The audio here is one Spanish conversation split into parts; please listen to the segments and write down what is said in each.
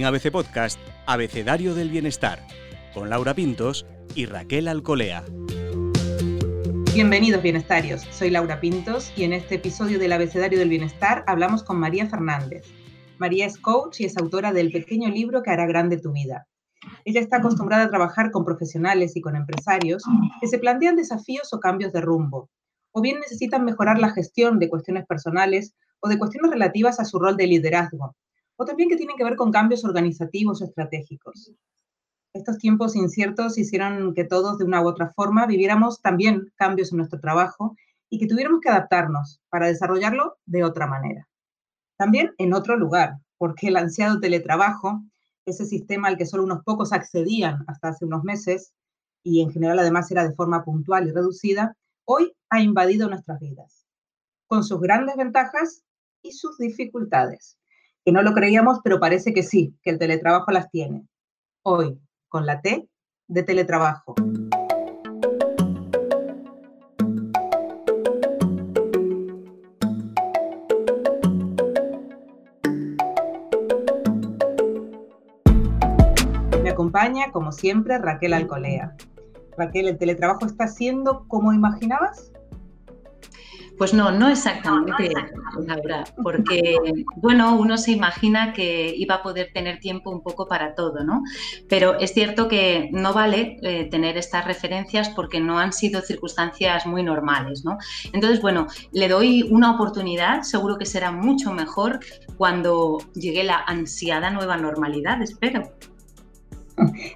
En ABC Podcast, Abecedario del Bienestar, con Laura Pintos y Raquel Alcolea. Bienvenidos bienestarios, soy Laura Pintos y en este episodio del Abecedario del Bienestar hablamos con María Fernández. María es coach y es autora del pequeño libro que hará grande tu vida. Ella está acostumbrada a trabajar con profesionales y con empresarios que se plantean desafíos o cambios de rumbo, o bien necesitan mejorar la gestión de cuestiones personales o de cuestiones relativas a su rol de liderazgo, o también que tienen que ver con cambios organizativos o estratégicos. Estos tiempos inciertos hicieron que todos, de una u otra forma, viviéramos también cambios en nuestro trabajo y que tuviéramos que adaptarnos para desarrollarlo de otra manera. También en otro lugar, porque el ansiado teletrabajo, ese sistema al que solo unos pocos accedían hasta hace unos meses, y en general además era de forma puntual y reducida, hoy ha invadido nuestras vidas, con sus grandes ventajas y sus dificultades. Que no lo creíamos, pero parece que sí, que el teletrabajo las tiene. Hoy, con la T de teletrabajo. Me acompaña, como siempre, Raquel Alcolea. Raquel, ¿el teletrabajo está siendo como imaginabas? Pues no, no exactamente, Laura, porque, bueno, uno se imagina que iba a poder tener tiempo un poco para todo, ¿no? Pero es cierto que no vale eh, tener estas referencias porque no han sido circunstancias muy normales, ¿no? Entonces, bueno, le doy una oportunidad, seguro que será mucho mejor cuando llegue la ansiada nueva normalidad, espero.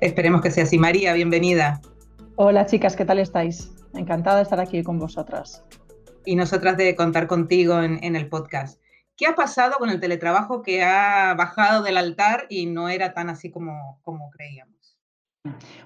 Esperemos que sea así. María, bienvenida. Hola chicas, ¿qué tal estáis? Encantada de estar aquí con vosotras. Y nosotras de contar contigo en, el podcast. ¿Qué ha pasado con el teletrabajo que ha bajado del altar y no era tan así como, como creíamos?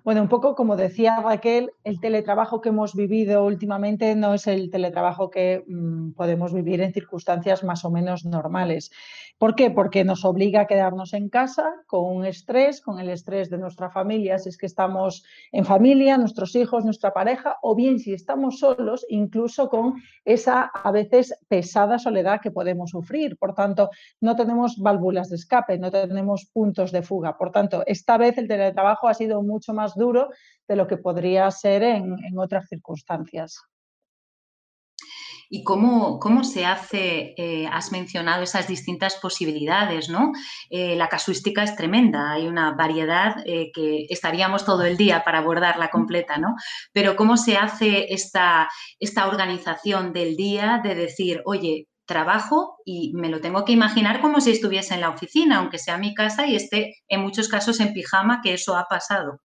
Bueno, un poco como decía Raquel, el teletrabajo que hemos vivido últimamente no es el teletrabajo que mm, podemos vivir en circunstancias más o menos normales. ¿Por qué? Porque nos obliga a quedarnos en casa con un estrés, con el estrés de nuestra familia, si es que estamos en familia, nuestros hijos, nuestra pareja, o bien si estamos solos, incluso con esa a veces pesada soledad que podemos sufrir. Por tanto, no tenemos válvulas de escape, no tenemos puntos de fuga. Por tanto, esta vez el teletrabajo ha sido mucho más duro de lo que podría ser en, otras circunstancias. ¿Y cómo, cómo se hace? Eh, has mencionado esas distintas posibilidades, ¿no? Eh, la casuística es tremenda, hay una variedad eh, que estaríamos todo el día para abordarla completa, ¿no? Pero ¿cómo se hace esta, esta organización del día de decir, oye, trabajo y me lo tengo que imaginar como si estuviese en la oficina, aunque sea mi casa y esté en muchos casos en pijama, que eso ha pasado.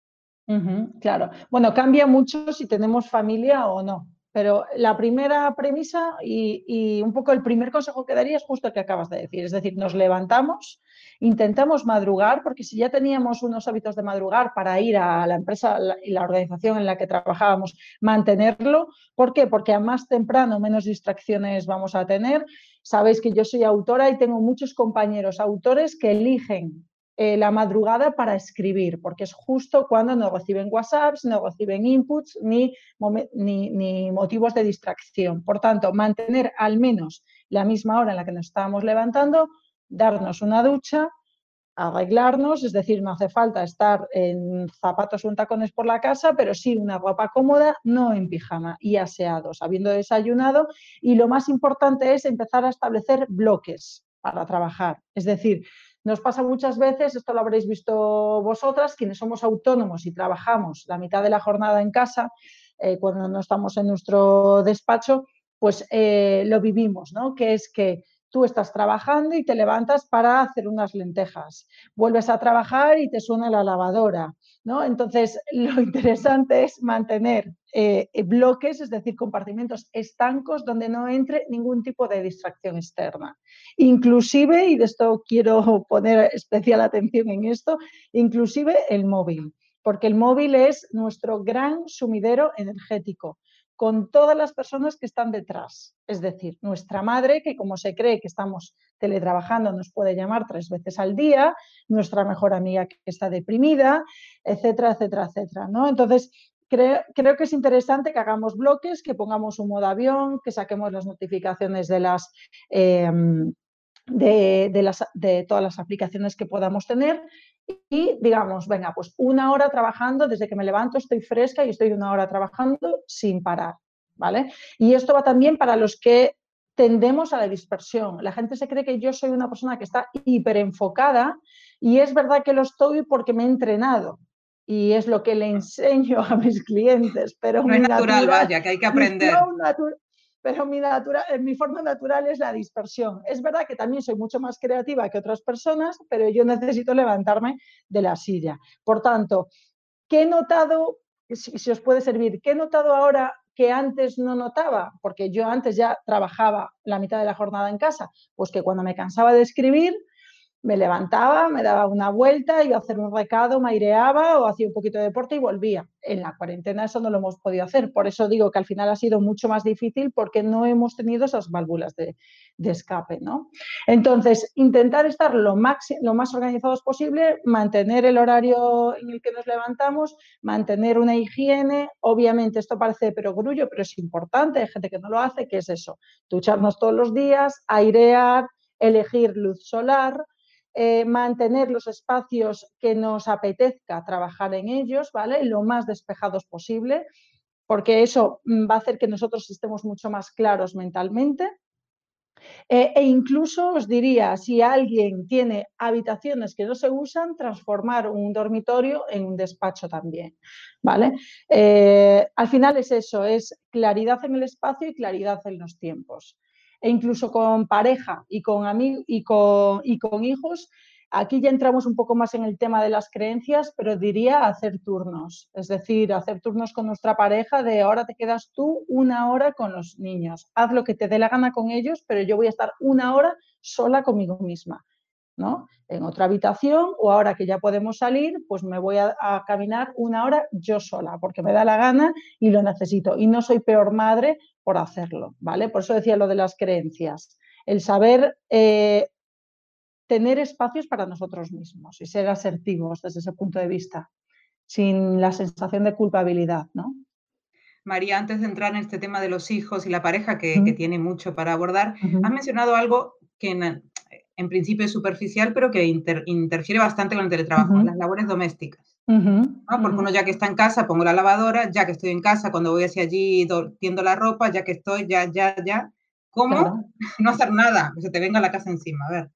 claro. Bueno, cambia mucho si tenemos familia o no. Pero la primera premisa y, un poco el primer consejo que daría es justo el que acabas de decir. Es decir, nos levantamos, intentamos madrugar, porque si ya teníamos unos hábitos de madrugar para ir a la empresa y la organización en la que trabajábamos, mantenerlo. ¿Por qué? Porque a más temprano menos distracciones vamos a tener. Sabéis que yo soy autora y tengo muchos compañeros autores que eligen eh, la madrugada para escribir, porque es justo cuando no reciben WhatsApps, no reciben inputs ni, motivos de distracción. Por tanto, mantener al menos la misma hora en la que nos estábamos levantando, darnos una ducha, arreglarnos, es decir, no hace falta estar en zapatos o en tacones por la casa, pero sí una ropa cómoda, no en pijama y aseados, habiendo desayunado. Y lo más importante es empezar a establecer bloques para trabajar. Es decir, nos pasa muchas veces, esto lo habréis visto vosotras, quienes somos autónomos y trabajamos la mitad de la jornada en casa, eh, cuando no estamos en nuestro despacho, pues eh, lo vivimos, ¿no? Que es que tú estás trabajando y te levantas para hacer unas lentejas, vuelves a trabajar y te suena la lavadora, ¿no? Entonces, lo interesante es mantener eh, bloques, es decir, compartimentos estancos donde no entre ningún tipo de distracción externa. Inclusive, y de esto quiero poner especial atención en esto, inclusive el móvil, porque el móvil es nuestro gran sumidero energético con todas las personas que están detrás. Es decir, nuestra madre, que como se cree que estamos teletrabajando, nos puede llamar tres veces al día, nuestra mejor amiga que está deprimida, etcétera, etcétera, etcétera. ¿no? Entonces, creo, creo que es interesante que hagamos bloques, que pongamos un modo avión, que saquemos las notificaciones de las... Em, de, las, de todas las aplicaciones que podamos tener y digamos, venga, pues una hora trabajando, desde que me levanto estoy fresca y estoy una hora trabajando sin parar, ¿vale? Y esto va también para los que tendemos a la dispersión. La gente se cree que yo soy una persona que está hiperenfocada y es verdad que lo estoy porque me he entrenado y es lo que le enseño a mis clientes, pero no es natural, vaya, que hay que aprender pero mi, eh, mi forma natural es la dispersión. Es verdad que también soy mucho más creativa que otras personas, pero yo necesito levantarme de la silla. Por tanto, ¿qué he notado, si, os puede servir, qué he notado ahora que antes no notaba? Porque yo antes ya trabajaba la mitad de la jornada en casa, pues que cuando me cansaba de escribir, me levantaba, me daba una vuelta, iba a hacer un recado, me aireaba o hacía un poquito de deporte y volvía. En la cuarentena eso no lo hemos podido hacer. Por eso digo que al final ha sido mucho más difícil porque no hemos tenido esas válvulas de, escape. ¿no? Entonces, intentar estar lo, más organizados posible, mantener el horario en el que nos levantamos, mantener una higiene. Obviamente, esto parece perogrullo, pero es importante. Hay gente que no lo hace, que es eso. Ducharnos todos los días, airear, elegir luz solar, eh, mantener los espacios que nos apetezca trabajar en ellos, ¿vale? Lo más despejados posible, porque eso mm, va a hacer que nosotros estemos mucho más claros mentalmente. Eh, e incluso os diría, si alguien tiene habitaciones que no se usan, transformar un dormitorio en un despacho también, ¿vale? Eh, al final es eso, es claridad en el espacio y claridad en los tiempos e incluso con pareja y con, y y con hijos, Aquí ya entramos un poco más en el tema de las creencias, pero diría hacer turnos, es decir, hacer turnos con nuestra pareja de ahora te quedas tú una hora con los niños, haz lo que te dé la gana con ellos, pero yo voy a estar una hora sola conmigo misma. ¿No? En otra habitación o ahora que ya podemos salir, pues me voy a, caminar una hora yo sola porque me da la gana y lo necesito. Y no soy peor madre por hacerlo, ¿vale? Por eso decía lo de las creencias. El saber eh, tener espacios para nosotros mismos y ser asertivos desde ese punto de vista, sin la sensación de culpabilidad, ¿no? María, antes de entrar en este tema de los hijos y la pareja, que, tiene mucho para abordar, has mencionado algo que en, principio es superficial, pero que interfiere bastante con el teletrabajo, las labores domésticas. Porque uno ya que está en casa, pongo la lavadora, ya que estoy en casa, cuando voy hacia allí, tiendo la ropa, ya que estoy, ya, ya, ya. ¿Cómo no hacer nada? Que se te venga la casa encima. A ver.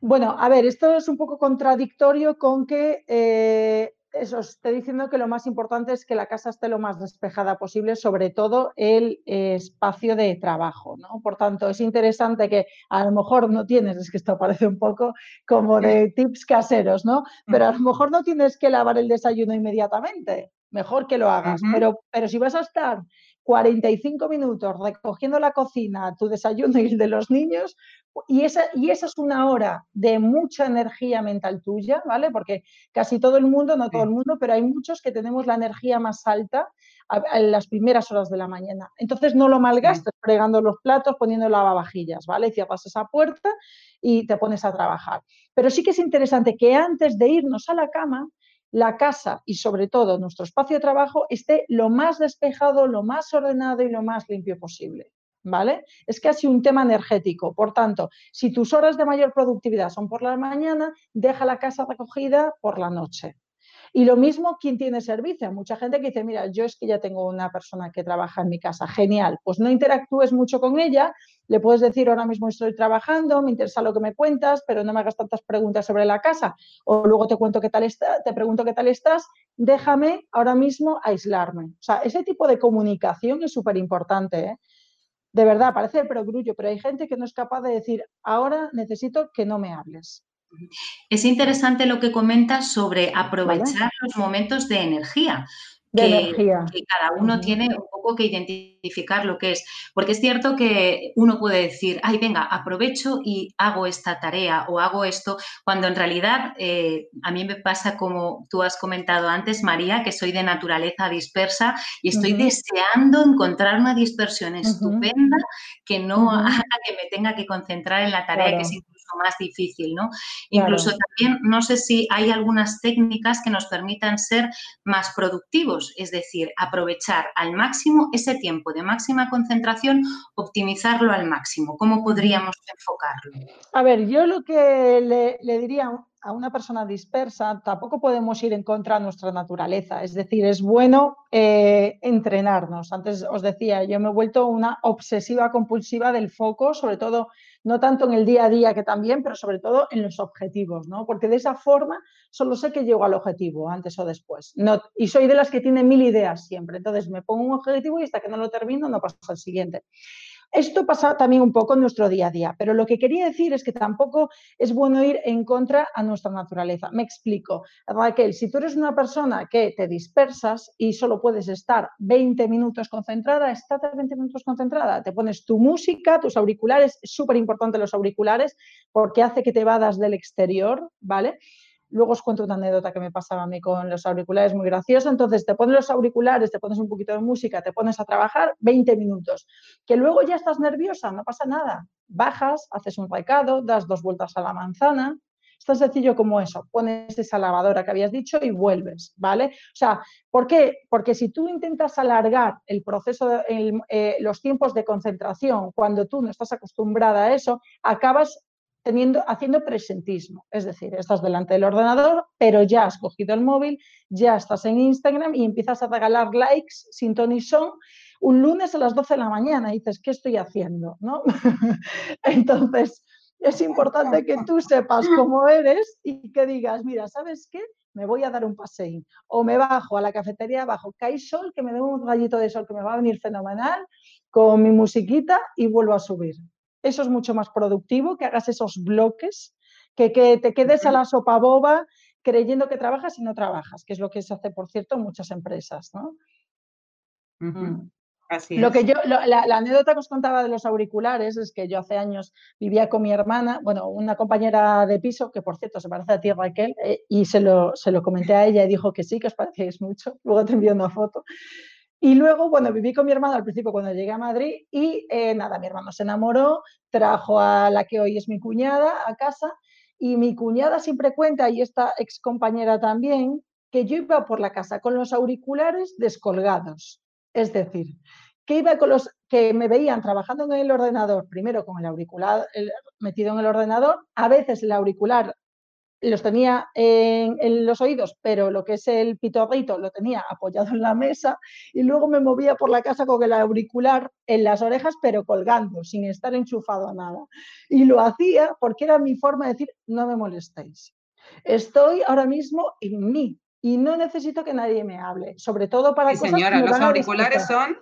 Bueno, a ver, esto es un poco contradictorio con que eh, eso, estoy diciendo que lo más importante es que la casa esté lo más despejada posible, sobre todo el espacio de trabajo, ¿no? Por tanto, es interesante que a lo mejor no tienes, es que esto parece un poco como de tips caseros, ¿no? Pero a lo mejor no tienes que lavar el desayuno inmediatamente, mejor que lo hagas, pero, pero si vas a estar 45 minutos recogiendo la cocina, tu desayuno y el de los niños, y esa, y esa es una hora de mucha energía mental tuya, ¿vale? Porque casi todo el mundo, no todo el mundo, pero hay muchos que tenemos la energía más alta en las primeras horas de la mañana. Entonces no lo malgastes fregando los platos, poniendo lavavajillas, ¿vale? Y cierras esa puerta y te pones a trabajar. Pero sí que es interesante que antes de irnos a la cama, la casa y sobre todo nuestro espacio de trabajo esté lo más despejado, lo más ordenado y lo más limpio posible. ¿Vale? Es casi un tema energético. Por tanto, si tus horas de mayor productividad son por la mañana, deja la casa recogida por la noche. Y lo mismo quien tiene servicio. Mucha gente que dice, mira, yo es que ya tengo una persona que trabaja en mi casa, genial. Pues no interactúes mucho con ella, le puedes decir, ahora mismo estoy trabajando, me interesa lo que me cuentas, pero no me hagas tantas preguntas sobre la casa. O luego te cuento qué tal está, te pregunto qué tal estás, déjame ahora mismo aislarme. O sea, ese tipo de comunicación es súper importante. ¿eh? De verdad, parece perogrullo, pero hay gente que no es capaz de decir, ahora necesito que no me hables. Es interesante lo que comentas sobre aprovechar los momentos de energía. que, cada uno tiene un poco que identificar lo que es. Porque es cierto que uno puede decir, ay, venga, aprovecho y hago esta tarea o hago esto, cuando en realidad eh, a mí me pasa como tú has comentado antes, María, que soy de naturaleza dispersa y estoy deseando encontrar una dispersión estupenda que no haga que me tenga que concentrar en la tarea que es más difícil, ¿no? Incluso también, no sé si hay algunas técnicas que nos permitan ser más productivos, es decir, aprovechar al máximo ese tiempo de máxima concentración, optimizarlo al máximo. ¿Cómo podríamos enfocarlo? A ver, yo lo que le, le diría a una persona dispersa tampoco podemos ir en contra de nuestra naturaleza. Es decir, es bueno eh, entrenarnos. Antes os decía, yo me he vuelto una obsesiva compulsiva del foco, sobre todo, no tanto en el día a día que también, pero sobre todo en los objetivos, ¿no? Porque de esa forma solo sé que llego al objetivo, antes o después. No, y soy de las que tiene mil ideas siempre. Entonces me pongo un objetivo y hasta que no lo termino no paso al siguiente. Esto pasa también un poco en nuestro día a día, pero lo que quería decir es que tampoco es bueno ir en contra a nuestra naturaleza. Me explico. Raquel, si tú eres una persona que te dispersas y solo puedes estar 20 minutos concentrada, estate 20 minutos concentrada. Te pones tu música, tus auriculares, es súper importante los auriculares porque hace que te vadas del exterior, ¿vale? Luego os cuento una anécdota que me pasaba a mí con los auriculares muy graciosa. Entonces, te pones los auriculares, te pones un poquito de música, te pones a trabajar 20 minutos. Que luego ya estás nerviosa, no pasa nada. Bajas, haces un recado, das dos vueltas a la manzana. Es tan sencillo como eso. Pones esa lavadora que habías dicho y vuelves, ¿vale? O sea, ¿por qué? Porque si tú intentas alargar el proceso, eh, los tiempos de concentración cuando tú no estás acostumbrada a eso, acabas haciendo presentismo. Es decir, estás delante del ordenador, pero ya has cogido el móvil, ya estás en Instagram y empiezas a regalar likes sin ton son un lunes a las 12 de la mañana y dices, ¿qué estoy haciendo? ¿No? Entonces, es importante que tú sepas cómo eres y que digas, mira, ¿sabes qué? Me voy a dar un paseo o me bajo a la cafetería abajo, cae sol, que me dé un rayito de sol que me va a venir fenomenal, con mi musiquita y vuelvo a subir. Eso es mucho más productivo, que hagas esos bloques, que, que te quedes a la sopa boba creyendo que trabajas y no trabajas, que es lo que se hace, por cierto, en muchas empresas. ¿no? Mm. Así lo que yo, la, anécdota que os contaba de los auriculares es que yo hace años vivía con mi hermana, bueno, una compañera de piso, que por cierto se parece a ti, Raquel, eh, y se lo, se lo comenté a ella y dijo que sí, que os parecéis mucho. Luego te envío una foto. Y luego, bueno, viví con mi hermano al principio cuando llegué a Madrid y eh, nada, mi hermano se enamoró, trajo a la que hoy es mi cuñada a casa y mi cuñada siempre cuenta, y esta ex compañera también, que yo iba por la casa con los auriculares descolgados. Es decir, que iba con los que me veían trabajando en el ordenador, primero con el auricular metido en el ordenador, a veces el auricular los tenía en, los oídos, pero lo que es el pitorrito lo tenía apoyado en la mesa y luego me movía por la casa con el auricular en las orejas, pero colgando, sin estar enchufado a nada. Y lo hacía porque era mi forma de decir, no me molestéis. Estoy ahora mismo en mí y no necesito que nadie me hable, sobre todo para... Sí, señora, los auriculares son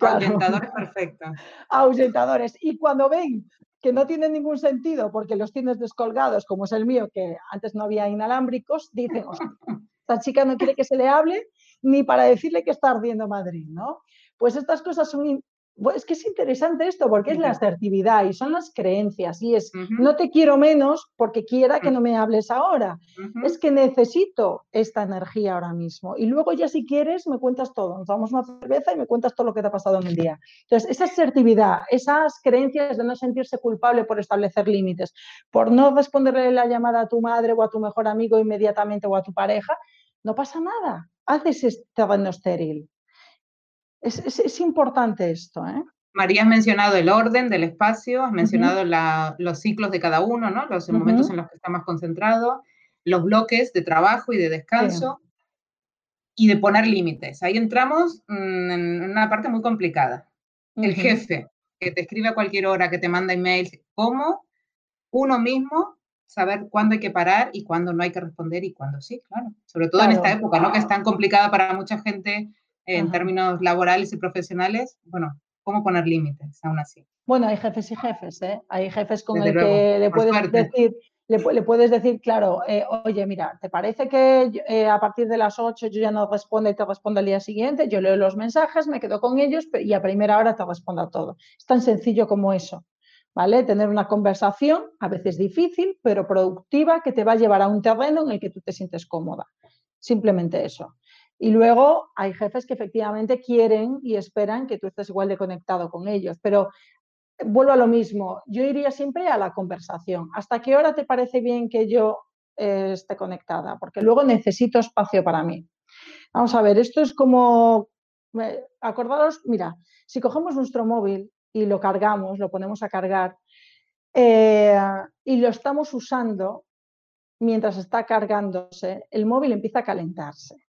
ahuyentadores perfectos. Ahuyentadores. Y cuando ven que no tienen ningún sentido porque los tienes descolgados, como es el mío, que antes no había inalámbricos, dicen, esta chica no quiere que se le hable ni para decirle que está ardiendo Madrid, ¿no? Pues estas cosas son es que es interesante esto porque es la asertividad y son las creencias y es no te quiero menos porque quiera que no me hables ahora. Es que necesito esta energía ahora mismo y luego ya si quieres me cuentas todo. Nos damos una cerveza y me cuentas todo lo que te ha pasado en el día. Entonces, esa asertividad, esas creencias de no sentirse culpable por establecer límites, por no responderle la llamada a tu madre o a tu mejor amigo inmediatamente o a tu pareja, no pasa nada. Haces este terreno estéril. Es, importante esto. ¿eh? María, has mencionado el orden del espacio, has mencionado los ciclos de cada uno, ¿no? los momentos en los que está más concentrado, los bloques de trabajo y de descanso, y de poner límites. Ahí entramos mm, en una parte muy complicada. El jefe, que te escribe a cualquier hora, que te manda emails, ¿cómo uno mismo saber cuándo hay que parar y cuándo no hay que responder y cuándo sí, claro. Sobre todo en esta época, ¿no? Que es tan complicada para mucha gente en términos laborales y profesionales, bueno, cómo poner límites aún así. Bueno, hay jefes y jefes, ¿eh? Hay jefes con el que le puedes decir, le, puedes decir, claro, eh, oye, mira, ¿te parece que eh, a partir de las 8 yo ya no respondo y te respondo al día siguiente? Yo leo los mensajes, me quedo con ellos y a primera hora te respondo a todo. Es tan sencillo como eso. ¿Vale? Tener una conversación, a veces difícil, pero productiva, que te va a llevar a un terreno en el que tú te sientes cómoda. Simplemente eso. Y luego hay jefes que efectivamente quieren y esperan que tú estés igual de conectado con ellos, pero vuelvo a lo mismo, yo iría siempre a la conversación. ¿Hasta qué hora te parece bien que yo eh, esté conectada? Porque luego necesito espacio para mí. Vamos a ver, esto es como, acordaros, mira, si cogemos nuestro móvil y lo cargamos, lo ponemos a cargar eh, y lo estamos usando mientras está cargándose, el móvil empieza a calentarse.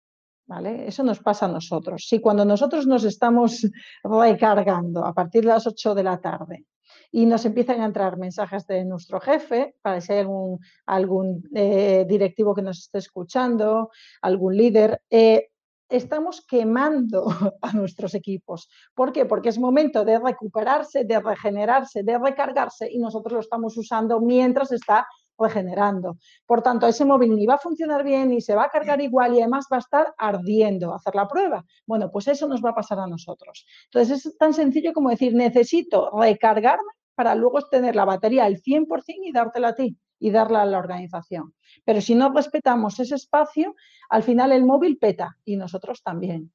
Eso nos pasa a nosotros. Si cuando nosotros nos estamos recargando a partir de las 8 de la tarde y nos empiezan a entrar mensajes de nuestro jefe, para si hay algún, algún eh, directivo que nos esté escuchando, algún líder, eh, estamos quemando a nuestros equipos. ¿Por qué? Porque es momento de recuperarse, de regenerarse, de recargarse y nosotros lo estamos usando mientras está regenerando. Por tanto, ese móvil ni va a funcionar bien, ni se va a cargar igual y además va a estar ardiendo hacer la prueba. Bueno, pues eso nos va a pasar a nosotros. Entonces, es tan sencillo como decir, necesito recargarme para luego tener la batería al 100% y dártela a ti y darla a la organización. Pero si no respetamos ese espacio, al final el móvil peta y nosotros también.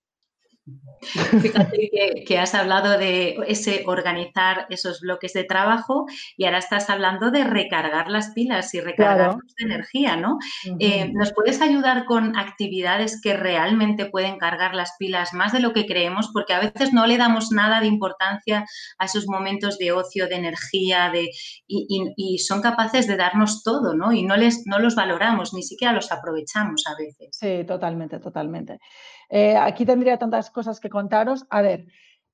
Fíjate que, has hablado de ese organizar esos bloques de trabajo y ahora estás hablando de recargar las pilas y recargar de energía, ¿no? Eh, ¿Nos puedes ayudar con actividades que realmente pueden cargar las pilas más de lo que creemos? Porque a veces no le damos nada de importancia a esos momentos de ocio, de energía, de, y, son capaces de darnos todo, ¿no? Y no, les, no los valoramos, ni siquiera los aprovechamos a veces. Sí, totalmente, totalmente. Eh, aquí tendría tantas cosas que contaros. A ver,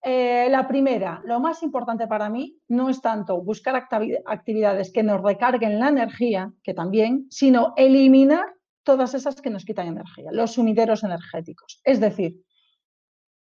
eh, la primera, lo más importante para mí no es tanto buscar actividades que nos recarguen la energía, que también, sino eliminar todas esas que nos quitan energía, los sumideros energéticos. Es decir,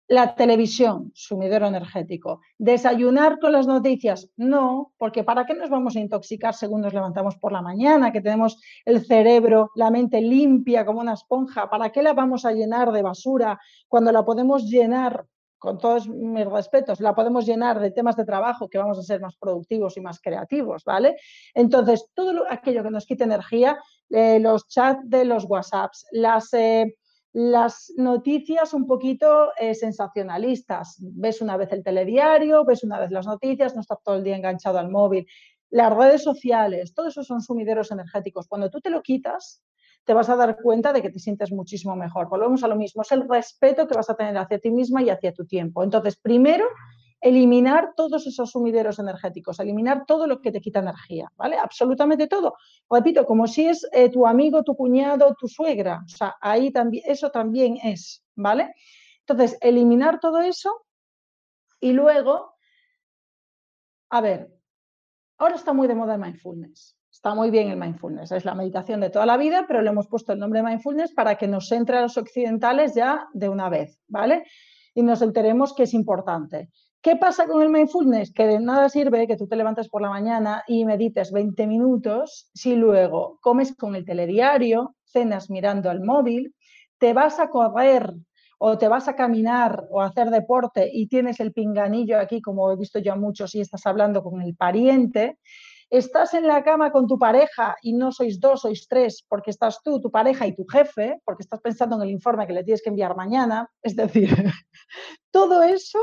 la televisión, sumidero energético. Desayunar con las noticias, no, porque ¿para qué nos vamos a intoxicar según nos levantamos por la mañana, que tenemos el cerebro, la mente limpia como una esponja? ¿Para qué la vamos a llenar de basura cuando la podemos llenar, con todos mis respetos, la podemos llenar de temas de trabajo que vamos a ser más productivos y más creativos, ¿vale? Entonces, todo aquello que nos quite energía, eh, los chats de los WhatsApps, las... Eh, las noticias un poquito eh, sensacionalistas. Ves una vez el telediario, ves una vez las noticias, no estás todo el día enganchado al móvil. Las redes sociales, todo eso son sumideros energéticos. Cuando tú te lo quitas, te vas a dar cuenta de que te sientes muchísimo mejor. Volvemos a lo mismo, es el respeto que vas a tener hacia ti misma y hacia tu tiempo. Entonces, primero, eliminar todos esos sumideros energéticos, eliminar todo lo que te quita energía, ¿vale? Absolutamente todo. Repito, como si es eh, tu amigo, tu cuñado, tu suegra, o sea, ahí también, eso también es, ¿vale? Entonces, eliminar todo eso y luego, a ver, ahora está muy de moda el mindfulness. Está muy bien el mindfulness, es la meditación de toda la vida, pero le hemos puesto el nombre mindfulness para que nos entre a los occidentales ya de una vez, ¿vale? Y nos enteremos que es importante. ¿Qué pasa con el mindfulness? Que de nada sirve que tú te levantes por la mañana y medites 20 minutos si luego comes con el telediario, cenas mirando al móvil, te vas a correr o te vas a caminar o a hacer deporte y tienes el pinganillo aquí, como he visto yo a muchos, y estás hablando con el pariente, estás en la cama con tu pareja y no sois dos, sois tres, porque estás tú, tu pareja y tu jefe, porque estás pensando en el informe que le tienes que enviar mañana, es decir, todo eso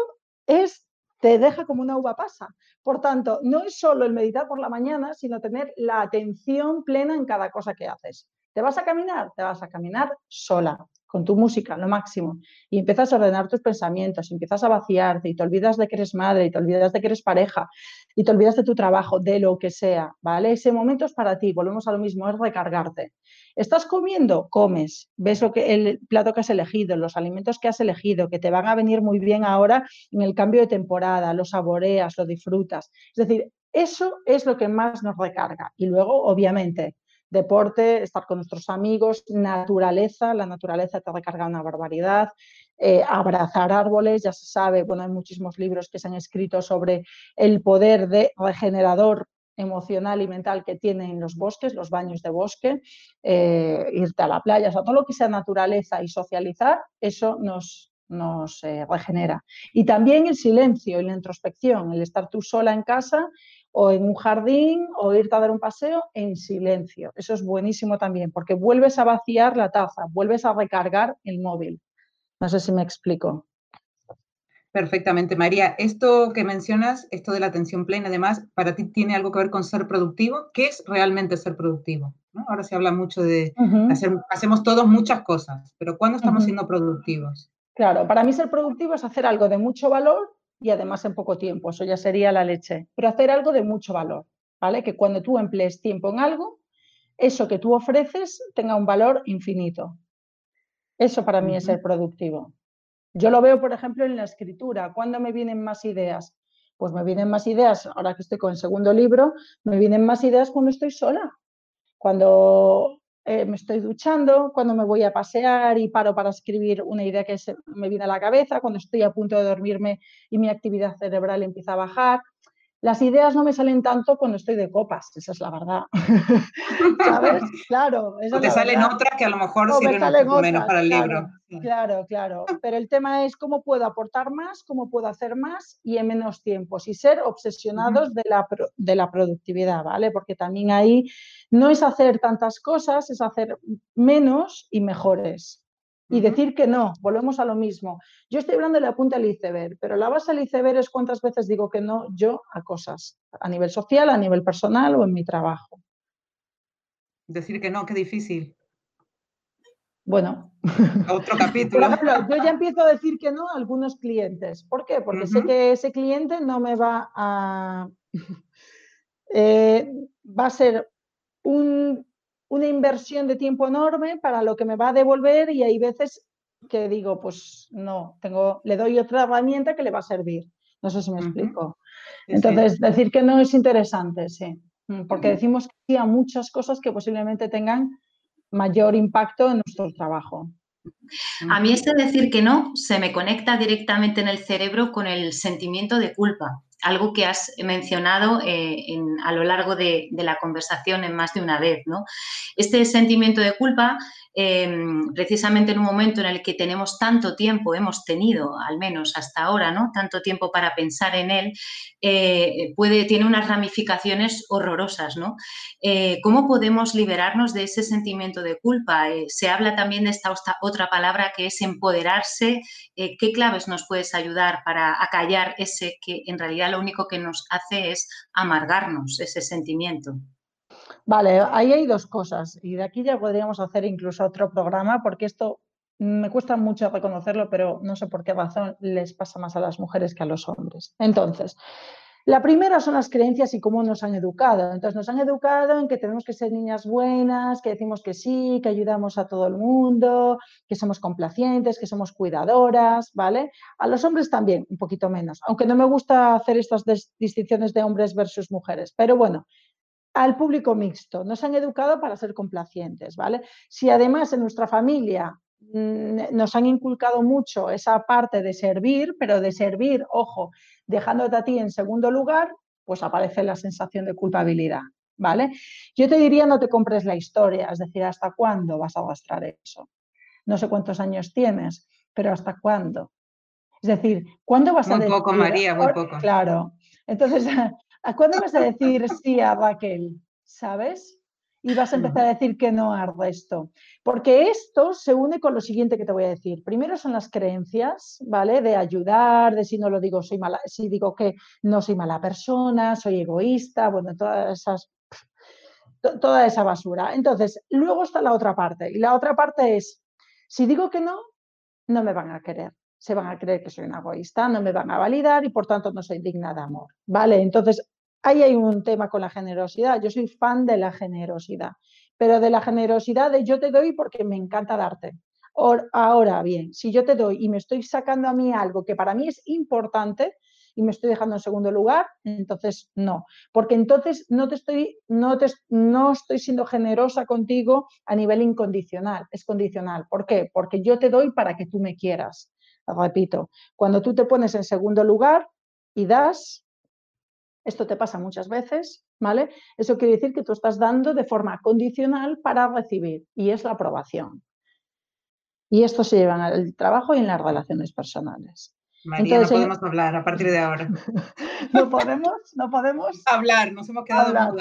es te deja como una uva pasa. Por tanto, no es solo el meditar por la mañana, sino tener la atención plena en cada cosa que haces. ¿Te vas a caminar? Te vas a caminar sola, con tu música, lo máximo. Y empiezas a ordenar tus pensamientos, empiezas a vaciarte y te olvidas de que eres madre, y te olvidas de que eres pareja, y te olvidas de tu trabajo, de lo que sea, ¿vale? Ese momento es para ti, volvemos a lo mismo, es recargarte. ¿Estás comiendo? Comes. Ves lo que, el plato que has elegido, los alimentos que has elegido, que te van a venir muy bien ahora en el cambio de temporada, lo saboreas, lo disfrutas. Es decir, eso es lo que más nos recarga. Y luego, obviamente, deporte, estar con nuestros amigos, naturaleza, la naturaleza te recarga una barbaridad, eh, abrazar árboles, ya se sabe, bueno, hay muchísimos libros que se han escrito sobre el poder de regenerador emocional y mental que tienen los bosques, los baños de bosque, eh, irte a la playa, o sea, todo lo que sea naturaleza y socializar, eso nos, nos eh, regenera. Y también el silencio y la introspección, el estar tú sola en casa o en un jardín o irte a dar un paseo en silencio. Eso es buenísimo también, porque vuelves a vaciar la taza, vuelves a recargar el móvil. No sé si me explico. Perfectamente, María. Esto que mencionas, esto de la atención plena, además, para ti tiene algo que ver con ser productivo. ¿Qué es realmente ser productivo? Ahora se habla mucho de hacer, hacemos todos muchas cosas, pero ¿cuándo estamos siendo productivos? Claro, para mí ser productivo es hacer algo de mucho valor y además en poco tiempo. Eso ya sería la leche. Pero hacer algo de mucho valor, ¿vale? Que cuando tú emplees tiempo en algo, eso que tú ofreces tenga un valor infinito. Eso para mí es ser productivo. Yo lo veo, por ejemplo, en la escritura. ¿Cuándo me vienen más ideas? Pues me vienen más ideas, ahora que estoy con el segundo libro, me vienen más ideas cuando estoy sola. Cuando eh, me estoy duchando, cuando me voy a pasear y paro para escribir una idea que me viene a la cabeza, cuando estoy a punto de dormirme y mi actividad cerebral empieza a bajar. Las ideas no me salen tanto cuando estoy de copas, esa es la verdad. ¿Sabes? Claro. o te salen otras que a lo mejor sirven menos para el libro. Claro, claro. Pero el tema es cómo puedo aportar más, cómo puedo hacer más y en menos tiempo. Y ser obsesionados de, la, de la productividad, ¿vale? Porque también ahí no es hacer tantas cosas, es hacer menos y mejores y decir que no, volvemos a lo mismo. Yo estoy hablando de la punta del iceberg, pero la base del iceberg es cuántas veces digo que no yo a cosas, a nivel social, a nivel personal o en mi trabajo. Decir que no, qué difícil. Bueno, otro capítulo. yo ya empiezo a decir que no a algunos clientes. ¿Por qué? Porque sé que ese cliente no me va a... Eh, va a ser un una inversión de tiempo enorme para lo que me va a devolver y hay veces que digo, pues no, tengo, le doy otra herramienta que le va a servir. No sé si me explico. Entonces, decir que no es interesante, sí, mm, porque decimos que sí a muchas cosas que posiblemente tengan mayor impacto en nuestro trabajo. A mí este decir que no se me conecta directamente en el cerebro con el sentimiento de culpa algo que has mencionado eh, a lo largo de, la conversación en más de una vez. ¿no? Este sentimiento de culpa, em, precisamente en un momento en el que tenemos tanto tiempo, hemos tenido al menos hasta ahora, ¿no? tanto tiempo para pensar en él, eh, puede, tiene unas ramificaciones horrorosas. ¿no? Eh, ¿Cómo podemos liberarnos de ese sentimiento de culpa? se habla también de esta otra palabra que es empoderarse. ¿Qué claves nos puedes ayudar para acallar ese que en realidad lo único que nos hace es amargarnos ese sentimiento. Vale, ahí hay dos cosas y de aquí ya podríamos hacer incluso otro programa porque esto me cuesta mucho reconocerlo, pero no sé por qué razón les pasa más a las mujeres que a los hombres. Entonces, la primera son las creencias y cómo nos han educado. Entonces nos han educado en que tenemos que ser niñas buenas, que decimos que sí, que ayudamos a todo el mundo, que somos complacientes, que somos cuidadoras, ¿vale? A los hombres también, un poquito menos, aunque no me gusta hacer estas distinciones de hombres versus mujeres, pero bueno, al público mixto. Nos han educado para ser complacientes, ¿vale? Si además en nuestra familia mm, nos han inculcado mucho esa parte de servir, pero de servir, ojo, dejándote a ti en segundo lugar, pues aparece la sensación de culpabilidad, ¿vale? Yo te diría no te compres la historia, es decir, ¿hasta cuándo vas a arrastrar eso? No sé cuántos años tienes, pero ¿hasta cuándo? Es decir, ¿cuándo vas a decir... Muy poco, María, muy poco. Claro. Entonces, ¿a cuándo vas a decir sí a Raquel? ¿Sabes? y vas a empezar a decir que no al resto. Porque esto se une con lo siguiente que te voy a decir. Primero son las creencias, ¿vale? De ayudar, de si no lo digo, soy mala, si digo que no soy mala persona, soy egoísta, bueno, todas esas toda esa basura. Entonces, luego está la otra parte. Y la otra parte es, si digo que no, no me van a querer. Se van a creer que soy una egoísta, no me van a validar y por tanto no soy digna de amor. ¿Vale? Entonces, Ahí hay un tema con la generosidad. Yo soy fan de la generosidad, pero de la generosidad de yo te doy porque me encanta darte. Ahora bien, si yo te doy y me estoy sacando a mí algo que para mí es importante y me estoy dejando en segundo lugar, entonces no, porque entonces no te estoy no te, no estoy siendo generosa contigo a nivel incondicional, es condicional. ¿Por qué? Porque yo te doy para que tú me quieras. Repito, cuando tú te pones en segundo lugar y das, esto te pasa muchas veces, ¿vale? Eso quiere decir que tú estás dando de forma condicional para recibir y es la aprobación. Y esto se lleva en el trabajo y en las relaciones personales. María, no podemos hablar a partir de ahora. no podemos, no podemos. Hablar, nos hemos quedado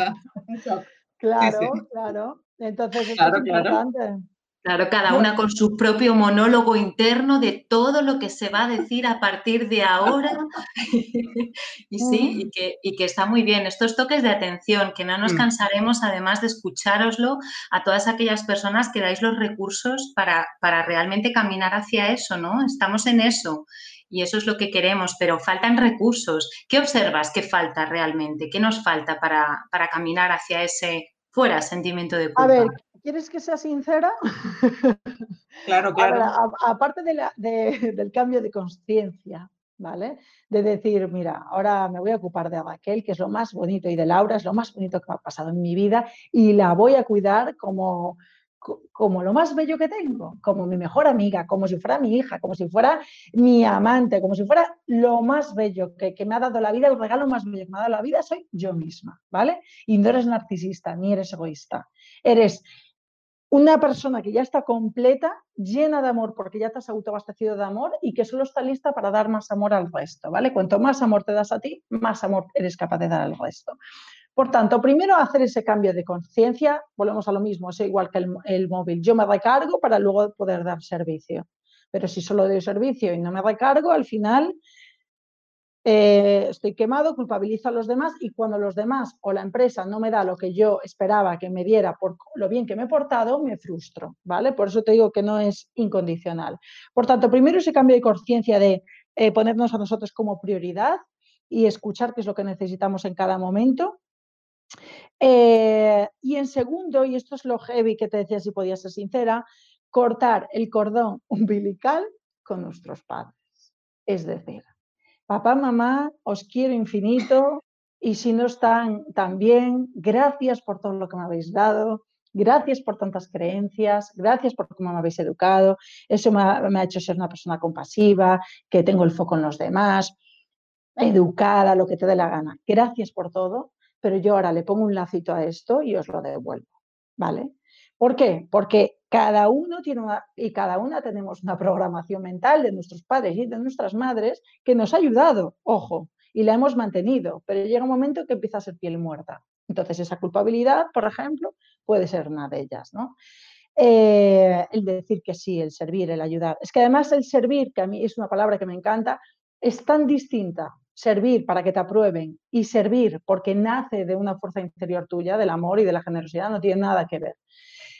Claro, claro. Entonces, esto es importante. Claro, cada una con su propio monólogo interno de todo lo que se va a decir a partir de ahora. y sí, y que, está muy bien. Estos toques de atención, que no nos mm. cansaremos además de escuchároslo a todas aquellas personas que dais los recursos para, para realmente caminar hacia eso, ¿no? Estamos en eso y eso es lo que queremos, pero faltan recursos. ¿Qué observas que falta realmente? ¿Qué nos falta para, para caminar hacia ese fuera sentimiento de culpa? A ver, ¿quieres que sea sincera? Claro, claro. aparte del cambio de conciencia, ¿vale? De decir, mira, ahora me voy a ocupar de Raquel, que es lo más bonito, y de Laura es lo más bonito que me ha pasado en mi vida, y la voy a cuidar como, como lo más bello que tengo, como mi mejor amiga, como si fuera mi hija, como si fuera mi amante, como si fuera lo más bello que, me ha dado la vida, el regalo más bello que me ha dado la vida, soy yo misma, ¿vale? Y no eres narcisista, ni eres egoísta. Eres una persona que ya está completa, llena de amor, porque ya te has autoabastecido de amor y que solo está lista para dar más amor al resto, ¿vale? Cuanto más amor te das a ti, más amor eres capaz de dar al resto. Por tanto, primero hacer ese cambio de conciencia, volvemos a lo mismo, es igual que el, móvil. Yo me recargo para luego poder dar servicio. Pero si solo doy servicio y no me recargo, al final eh, estoy quemado, culpabilizo a los demás y cuando los demás o la empresa no me da lo que yo esperaba que me diera por lo bien que me he portado, me frustro, ¿vale? Por eso te digo que no es incondicional. Por tanto, primero ese cambio de conciencia de eh, ponernos a nosotros como prioridad y escuchar qué es lo que necesitamos en cada momento eh, y en segundo, y esto es lo heavy que te decía si podías ser sincera, cortar el cordón umbilical con nuestros padres. Es decir, papá, mamá, os quiero infinito y si no están tan bien, gracias por todo lo que me habéis dado, gracias por tantas creencias, gracias por cómo me habéis educado, eso me ha, me ha hecho ser una persona compasiva, que tengo el foco en los demás, educada, lo que te dé la gana. Gracias por todo, pero yo ahora le pongo un lacito a esto y os lo devuelvo, ¿vale? ¿Por qué? Porque cada uno tiene una, y cada una tenemos una programación mental de nuestros padres y de nuestras madres que nos ha ayudado, ojo, y la hemos mantenido, pero llega un momento que empieza a ser piel muerta. Entonces, esa culpabilidad, por ejemplo, puede ser una de ellas, ¿no? Eh, el decir que sí, el servir, el ayudar. Es que además el servir, que a mí es una palabra que me encanta, es tan distinta servir para que te aprueben y servir porque nace de una fuerza interior tuya, del amor y de la generosidad, no tiene nada que ver.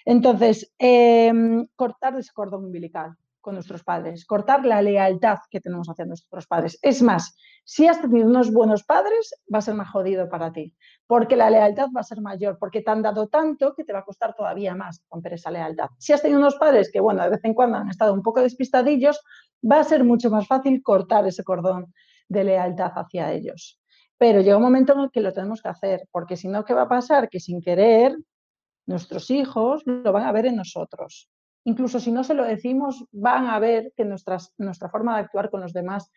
Entonces, em, cortar ese cordón umbilical con nuestros padres, cortar la lealtad que tenemos hacia nuestros padres. Es más, si has tenido unos buenos padres, va a ser más jodido para ti, porque la lealtad va a ser mayor, porque te han dado tanto que te va a costar todavía más romper esa lealtad. Si has tenido unos padres que, bueno, de vez en cuando han estado un poco despistadillos, va a ser mucho más fácil cortar ese cordón de lealtad hacia ellos. Pero llega un momento en el que lo tenemos que hacer, porque si no, ¿qué va a pasar? Que sin querer, nuestros hijos lo van a ver en nosotros. Incluso si no se lo decimos, van a ver que nuestra forma de actuar con los demás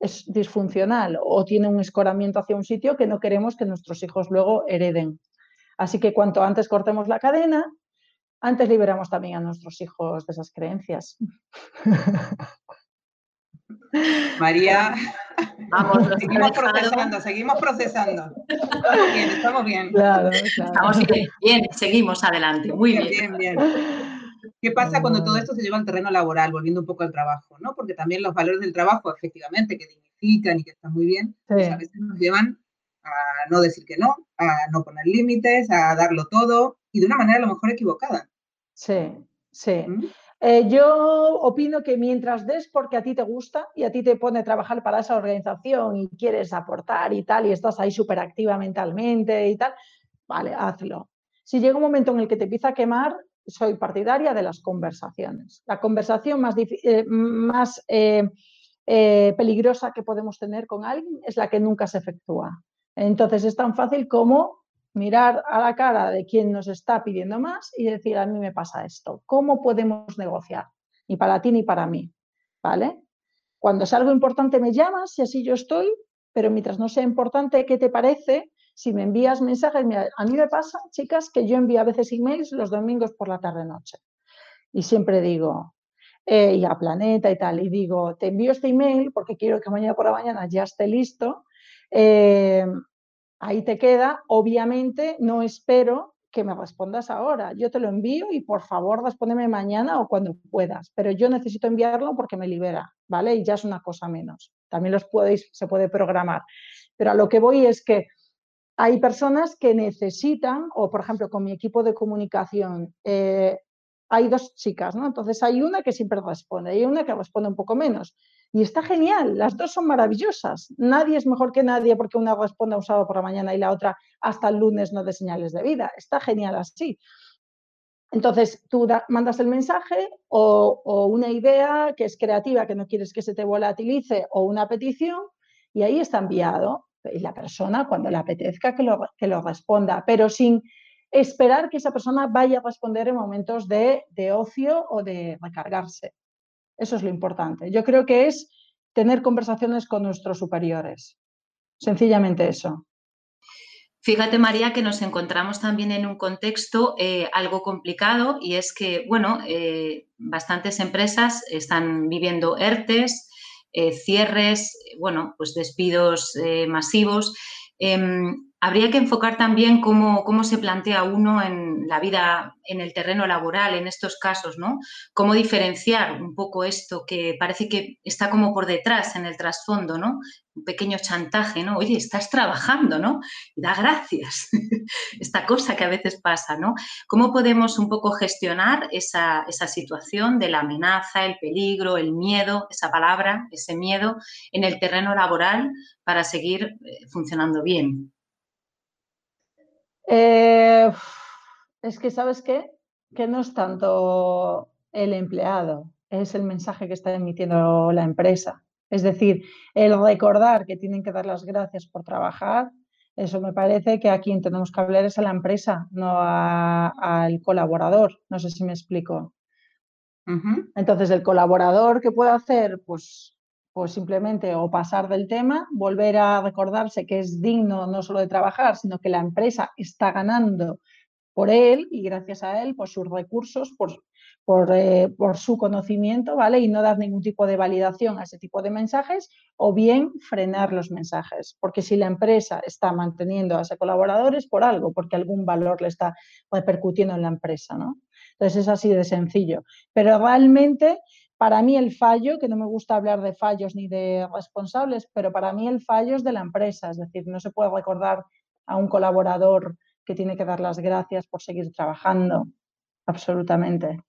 es disfuncional o tiene un escoramiento hacia un sitio que no queremos que nuestros hijos luego hereden. Así que cuanto antes cortemos la cadena, antes liberamos también a nuestros hijos de esas creencias. María, Vamos, seguimos procesando, seguimos procesando. Estamos bien, estamos bien. Estamos bien, bien, seguimos adelante, muy bien. Bien, bien, ¿Qué pasa cuando todo esto se lleva al terreno laboral, volviendo un poco al trabajo? ¿no? Porque también los valores del trabajo, efectivamente, que dignifican y que están muy bien, pues a veces nos llevan a no decir que no, a no poner límites, a darlo todo y de una manera a lo mejor equivocada. Sí, sí. ¿Mm? Eh, yo opino que mientras des porque a ti te gusta y a ti te pone a trabajar para esa organización y quieres aportar y tal, y estás ahí súper activa mentalmente y tal, vale, hazlo. Si llega un momento en el que te empieza a quemar, soy partidaria de las conversaciones. La conversación más, eh, eh, peligrosa que podemos tener con alguien es la que nunca se efectúa. Entonces es tan fácil como mirar a la cara de quien nos está pidiendo más y decir, a mí me pasa esto, ¿cómo podemos negociar? Ni para ti ni para mí, ¿vale? Cuando es algo importante me llamas y así yo estoy, pero mientras no sea importante, ¿qué te parece? Si me envías mensajes, a mí me pasa, chicas, que yo envío a veces emails los domingos por la tarde-noche. Y siempre digo, eh, y a Planeta y tal, y digo, te envío este email porque quiero que mañana por la mañana ya esté listo. Eh, ahí te queda. Obviamente no espero que me respondas ahora. Yo te lo envío y por favor respóndeme mañana o cuando puedas, pero yo necesito enviarlo porque me libera, ¿vale? Y ya es una cosa menos. También los podéis, se puede programar. Pero a lo que voy es que hay personas que necesitan, o por ejemplo con mi equipo de comunicación, eh, hay dos chicas, ¿no? Entonces hay una que siempre responde y una que responde un poco menos. Y está genial, las dos son maravillosas. Nadie es mejor que nadie porque una responde a un sábado por la mañana y la otra hasta el lunes no de señales de vida. Está genial así. Entonces tú mandas el mensaje o, o, una idea que es creativa, que no quieres que se te volatilice, o una petición, y ahí está enviado. Y la persona, cuando le apetezca, que lo, que lo responda, pero sin esperar que esa persona vaya a responder en momentos de, de ocio o de recargarse. Eso es lo importante. Yo creo que es tener conversaciones con nuestros superiores. Sencillamente eso. Fíjate, María, que nos encontramos también en un contexto eh, algo complicado y es que, bueno, eh, bastantes empresas están viviendo ERTES, eh, cierres, bueno, pues despidos masivos. Habría que enfocar también cómo, cómo, se plantea uno en la vida, en el terreno laboral, en estos casos, ¿no? Cómo diferenciar un poco esto que parece que está como por detrás, en el trasfondo, ¿no? Un pequeño chantaje, ¿no? Oye, estás trabajando, ¿no? Da gracias. Esta cosa que a veces pasa, ¿no? ¿Cómo podemos un poco gestionar esa, esa situación de la amenaza, el peligro, el miedo, esa palabra, ese miedo en el terreno laboral para seguir eh, funcionando bien? Eh, es que, ¿sabes qué? Que no es tanto el empleado, es el mensaje que está emitiendo la empresa. Es decir, el recordar que tienen que dar las gracias por trabajar, eso me parece que a quien tenemos que hablar es a la empresa, no al colaborador. No sé si me explico. Entonces, el colaborador, ¿qué puede hacer? Pues pues simplemente o pasar del tema, volver a recordarse que es digno no solo de trabajar, sino que la empresa está ganando por él y gracias a él, por sus recursos, por, por, eh, por, su conocimiento, ¿vale? Y no dar ningún tipo de validación a ese tipo de mensajes o bien frenar los mensajes. Porque si la empresa está manteniendo a ese colaborador es por algo, porque algún valor le está repercutiendo en la empresa, ¿no? Entonces es así de sencillo. Pero realmente para mí el fallo, que no me gusta hablar de fallos ni de responsables, pero para mí el fallo es de la empresa, es decir, no se puede recordar a un colaborador que tiene que dar las gracias por seguir trabajando, absolutamente,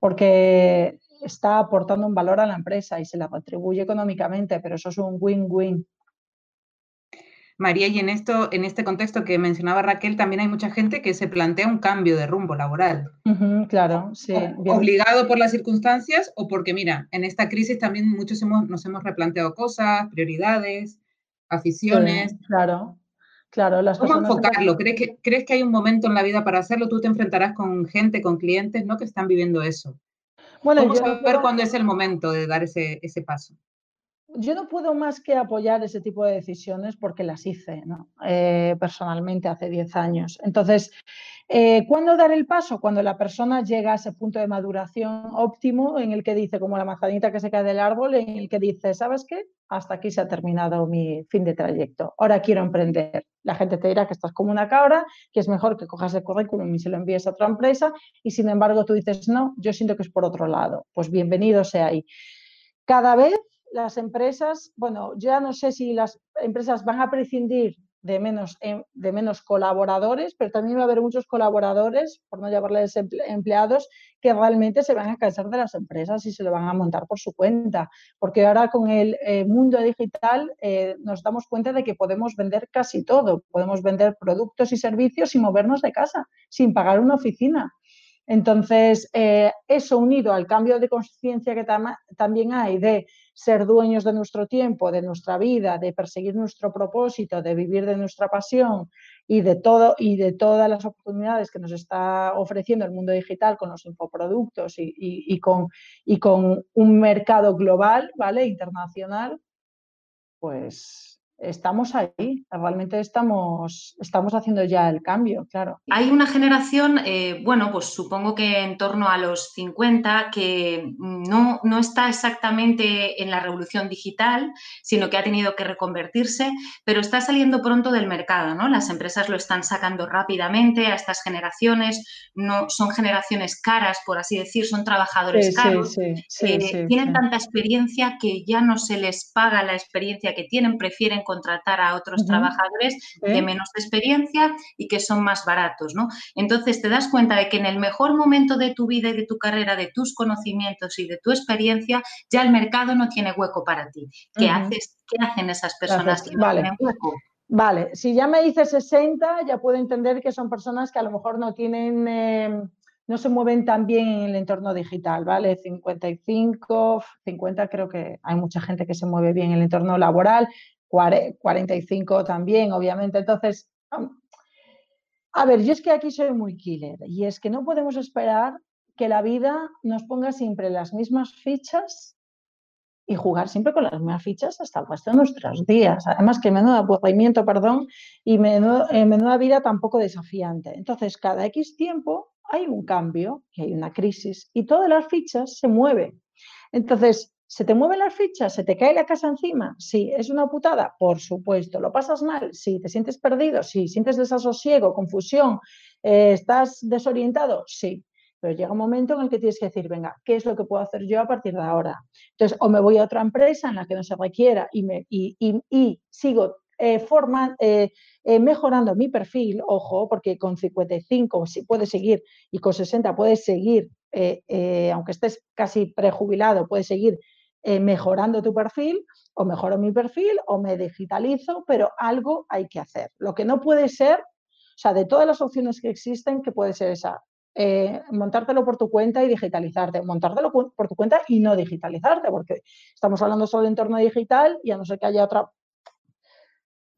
porque está aportando un valor a la empresa y se la retribuye económicamente, pero eso es un win-win. María, y en, esto, en este contexto que mencionaba Raquel, también hay mucha gente que se plantea un cambio de rumbo laboral. claro, sí. obligado por las circunstancias o porque, mira, en esta crisis también muchos hemos, nos hemos replanteado cosas, prioridades, aficiones. claro, claro. Las ¿Cómo enfocarlo? ¿Crees que, ¿Crees que hay un momento en la vida para hacerlo? Tú te enfrentarás con gente, con clientes, ¿no? Que están viviendo eso. Bueno, ¿Cómo saber cuándo es el momento de dar ese, ese paso? Yo no puedo más que apoyar ese tipo de decisiones porque las hice eh, personalmente hace 10 años. Entonces, eh, ¿cuándo dar el paso? Cuando la persona llega a ese punto de maduración óptimo en el que dice, como la manzanita que se cae del árbol, en el que dice, ¿sabes qué? Hasta aquí se ha terminado mi fin de trayecto. Ahora quiero emprender. La gente te dirá que estás como una cabra, que es mejor que cojas el currículum y se lo envíes a otra empresa y sin embargo tú dices, no, yo siento que es por otro lado. Pues bienvenido sea ahí. Cada vez las empresas, bueno, ya no sé si las empresas van a prescindir de menos, em, de menos colaboradores, pero también va a haber muchos colaboradores, por no llamarles empleados, que realmente se van a cansar de las empresas y se lo van a montar por su cuenta. Porque ahora con el eh, mundo digital eh, nos damos cuenta de que podemos vender casi todo. Podemos vender productos y servicios sin movernos de casa, sin pagar una oficina. Entonces, eh, eso unido al cambio de conciencia que también hay de ser dueños de nuestro tiempo, de nuestra vida, de perseguir nuestro propósito, de vivir de nuestra pasión y de todo y de todas las oportunidades que nos está ofreciendo el mundo digital con los infoproductos y, con, y con un mercado global, ¿vale? Internacional, pues estamos ahí, realmente estamos, estamos haciendo ya el cambio, claro. Hay una generación, eh, bueno, pues supongo que en torno a los 50, que no, no está exactamente en la revolución digital, sino que ha tenido que reconvertirse, pero está saliendo pronto del mercado, ¿no? Las empresas lo están sacando rápidamente a estas generaciones, no son generaciones caras, por así decir, son trabajadores caros, eh, tienen tanta experiencia que ya no se les paga la experiencia que tienen, prefieren contratar a otros trabajadores de menos experiencia y que son más baratos, ¿no? Entonces te das cuenta de que en el mejor momento de tu vida y de tu carrera, de tus conocimientos y de tu experiencia, ya el mercado no tiene hueco para ti. ¿Qué haces? ¿Qué hacen esas personas que no tienen hueco? Vale, si ya me dice 60, ya puedo entender que son personas que a lo mejor no tienen, em, no se mueven tan bien en el entorno digital, ¿vale? 55, 50 creo que hay mucha gente que se mueve bien en el entorno laboral, 45 también, obviamente. Entonces, a ver, yo es que aquí soy muy killer y es que no podemos esperar que la vida nos ponga siempre las mismas fichas y jugar siempre con las mismas fichas hasta el resto de nuestros días. Además que menudo aburrimiento, perdón, y menudo, eh, menuda vida tampoco desafiante. Entonces, cada X tiempo hay un cambio y hay una crisis y todas las fichas se mueven. Entonces, ¿Se te mueven las fichas? ¿Se te cae la casa encima? Sí. ¿Es una putada? Por supuesto. ¿Lo pasas mal? Sí. ¿Te sientes perdido? Sí. ¿Sientes desasosiego, confusión? Eh, ¿Estás desorientado? Sí. Pero llega un momento en el que tienes que decir, venga, ¿qué es lo que puedo hacer yo a partir de ahora? Entonces, o me voy a otra empresa en la que no se requiera y, me, y, sigo eh, eh, eh, mejorando mi perfil, ojo, porque con 55 si puedes seguir y con 60 puedes seguir, aunque estés casi prejubilado, puedes seguir eh, mejorando tu perfil o mejoro mi perfil o me digitalizo, pero algo hay que hacer. Lo que no puede ser, o sea, de todas las opciones que existen, que puede ser esa, eh, montártelo por tu cuenta y digitalizarte, montártelo por tu cuenta y no digitalizarte, porque estamos hablando solo de entorno digital y a no ser que haya otra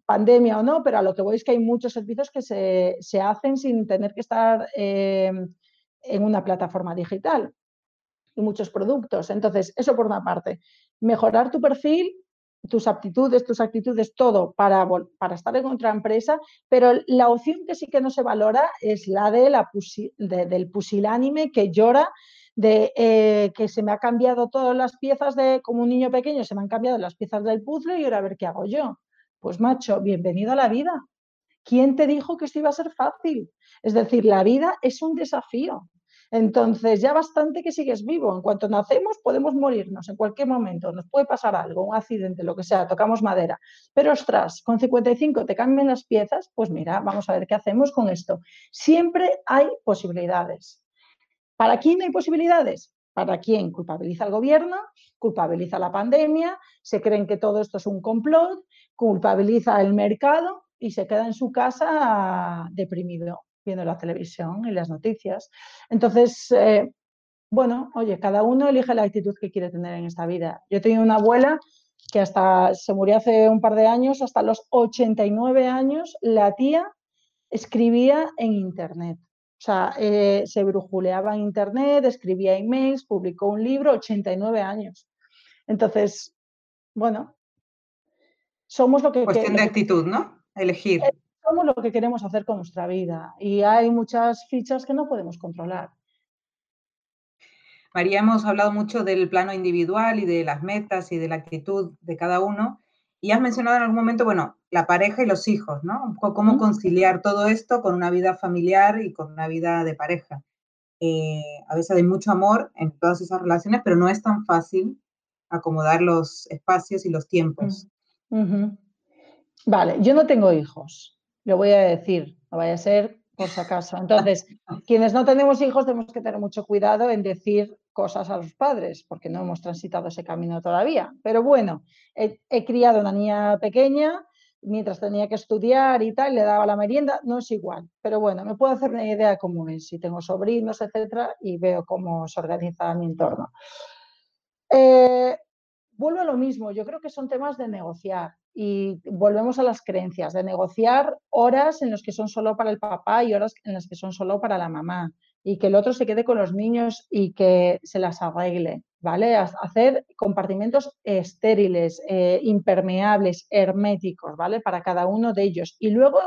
pandemia o no, pero a lo que voy es que hay muchos servicios que se, hacen sin tener que estar eh, en una plataforma digital y muchos productos. Entonces, eso por una parte. Mejorar tu perfil, tus aptitudes, tus actitudes, todo para, para estar en otra empresa, pero la opción que sí que no se valora es la, de la del pusilánime que llora de eh, que se me ha cambiado todas las piezas de, como un niño pequeño, se me han cambiado las piezas del puzzle y ahora a ver qué hago yo. Pues macho, bienvenido a la vida. ¿Quién te dijo que esto iba a ser fácil? Es decir, la vida es un desafío. Entonces, ya bastante que sigues vivo. En cuanto nacemos, podemos morirnos en cualquier momento. Nos puede pasar algo, un accidente, lo que sea, tocamos madera. Pero ostras, con 55 te cambian las piezas, pues mira, vamos a ver qué hacemos con esto. Siempre hay posibilidades. ¿Para quién hay posibilidades? ¿Para quién? Culpabiliza al gobierno, culpabiliza la pandemia, se creen que todo esto es un complot, culpabiliza el mercado y se queda en su casa deprimido viendo la televisión y las noticias. Entonces, eh, bueno, oye, cada uno elige la actitud que quiere tener en esta vida. Yo tengo una abuela que hasta se murió hace un par de años, hasta los 89 años, la tía escribía en Internet. O sea, eh, se brujuleaba en Internet, escribía emails, publicó un libro, 89 años. Entonces, bueno, somos lo que... Cuestión de actitud, ¿no? Elegir. Somos lo que queremos hacer con nuestra vida y hay muchas fichas que no podemos controlar. María, hemos hablado mucho del plano individual y de las metas y de la actitud de cada uno. Y has mencionado en algún momento, bueno, la pareja y los hijos, ¿no? Cómo conciliar todo esto con una vida familiar y con una vida de pareja. Eh, a veces hay mucho amor en todas esas relaciones, pero no es tan fácil acomodar los espacios y los tiempos. Vale, yo no tengo hijos, lo voy a decir, no vaya a ser por si acaso. Entonces, quienes no tenemos hijos tenemos que tener mucho cuidado en decir cosas a los padres, porque no hemos transitado ese camino todavía. Pero bueno, he, criado una niña pequeña, mientras tenía que estudiar y tal, le daba la merienda, no es igual. Pero bueno, me puedo hacer una idea cómo es, si tengo sobrinos, etcétera, y veo cómo se organiza mi entorno. Eh, vuelvo a lo mismo, yo creo que son temas de negociar y volvemos a las creencias, de negociar horas en las que son solo para el papá y horas en las que son solo para la mamá y que el otro se quede con los niños y que se las arregle. ¿vale? Hacer compartimentos estériles, eh, impermeables, herméticos, ¿vale? Para cada uno de ellos. Y luego,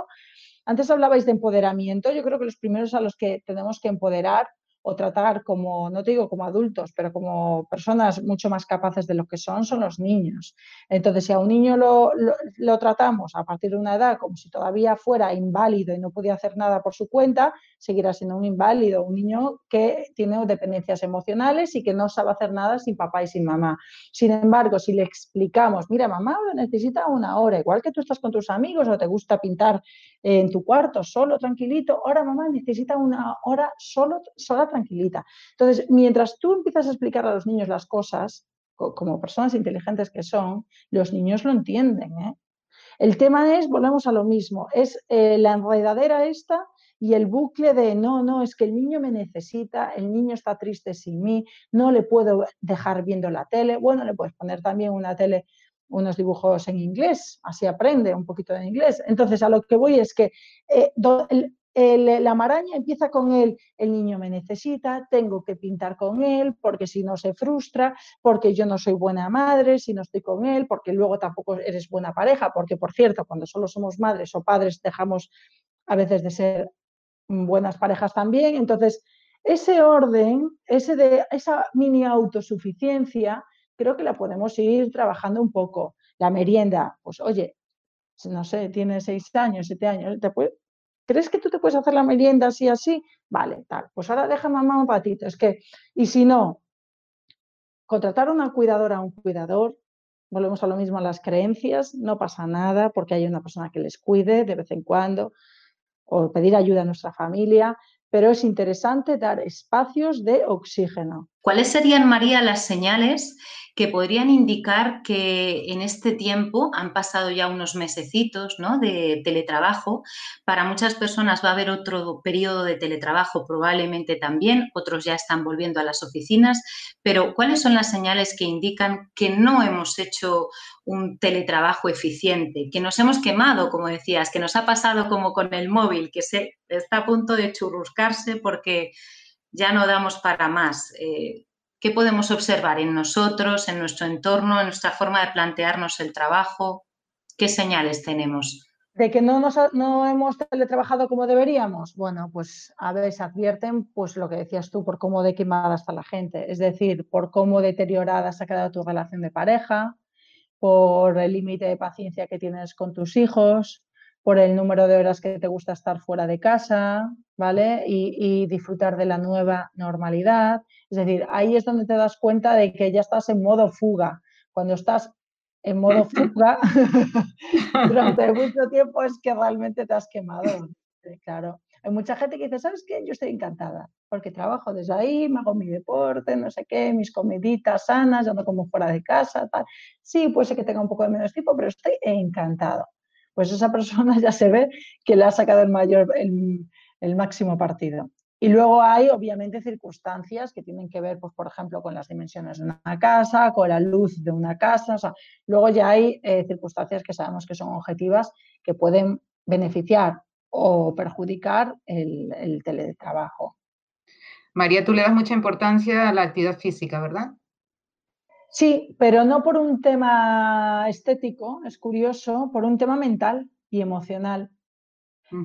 antes hablabais de empoderamiento, yo creo que los primeros a los que tenemos que empoderar o tratar como, no te digo como adultos, pero como personas mucho más capaces de lo que son, son los niños. Entonces, si a un niño lo, lo, tratamos a partir de una edad como si todavía fuera inválido y no podía hacer nada por su cuenta, seguirá siendo un inválido, un niño que tiene dependencias emocionales y que no sabe hacer nada sin papá y sin mamá. Sin embargo, si le explicamos, mira, mamá necesita una hora, igual que tú estás con tus amigos o te gusta pintar en tu cuarto solo, tranquilito, ahora mamá necesita una hora solo, sola tranquilita. Entonces, mientras tú empiezas a explicar a los niños las cosas, como personas inteligentes que son, los niños lo entienden. ¿eh? El tema es, volvemos a lo mismo, es eh, la enredadera esta y el bucle de no, no, es que el niño me necesita, el niño está triste sin mí, no le puedo dejar viendo la tele. Bueno, le puedes poner también una tele, unos dibujos en inglés, así aprende un poquito de inglés. Entonces, a lo que voy es que eh, la maraña empieza con él, el niño me necesita, tengo que pintar con él, porque si no se frustra, porque yo no soy buena madre, si no estoy con él, porque luego tampoco eres buena pareja, porque por cierto, cuando solo somos madres o padres dejamos a veces de ser buenas parejas también. Entonces, ese orden, ese de, esa mini autosuficiencia, creo que la podemos ir trabajando un poco. La merienda, pues oye, no sé, tiene seis años, siete años, ¿te puede, ¿Crees que tú te puedes hacer la merienda así, así? Vale, tal. Pues ahora deja mamá un patito. Es que, y si no, contratar a una cuidadora o un cuidador, volvemos a lo mismo a las creencias, no pasa nada porque hay una persona que les cuide de vez en cuando, o pedir ayuda a nuestra familia, pero es interesante dar espacios de oxígeno. ¿Cuáles serían, María, las señales que podrían indicar que en este tiempo han pasado ya unos mesecitos ¿no? de teletrabajo? Para muchas personas va a haber otro periodo de teletrabajo probablemente también, otros ya están volviendo a las oficinas, pero ¿cuáles son las señales que indican que no hemos hecho un teletrabajo eficiente, que nos hemos quemado, como decías, que nos ha pasado como con el móvil, que se está a punto de churruscarse porque ya no damos para más. Eh, ¿Qué podemos observar en nosotros, en nuestro entorno, en nuestra forma de plantearnos el trabajo? ¿Qué señales tenemos? ¿De que no, nos no hemos teletrabajado como deberíamos? Bueno, pues a veces advierten pues lo que decías tú, por cómo de quemada está la gente, es decir, por cómo deteriorada se ha quedado tu relación de pareja, por el límite de paciencia que tienes con tus hijos, por el número de horas que te gusta estar fuera de casa, ¿vale? Y, disfrutar de la nueva normalidad. Es decir, ahí es donde te das cuenta de que ya estás en modo fuga. Cuando estás en modo fuga durante mucho tiempo es que realmente te has quemado. Claro. Hay mucha gente que dice, ¿sabes qué? Yo estoy encantada porque trabajo desde ahí, me hago mi deporte, no sé qué, mis comiditas sanas, ando como fuera de casa, tal. Sí, puede ser que tenga un poco de menos tiempo, pero estoy encantado. Pues esa persona ya se ve que le ha sacado el mayor, el, máximo partido. Y luego hay, obviamente, circunstancias que tienen que ver, pues, por ejemplo, con las dimensiones de una casa, con la luz de una casa. luego ya hay eh, circunstancias que sabemos que son objetivas que pueden beneficiar o perjudicar el, el teletrabajo. María, tú le das mucha importancia a la actividad física, ¿verdad? Sí, pero no por un tema estético, es curioso, por un tema mental y emocional.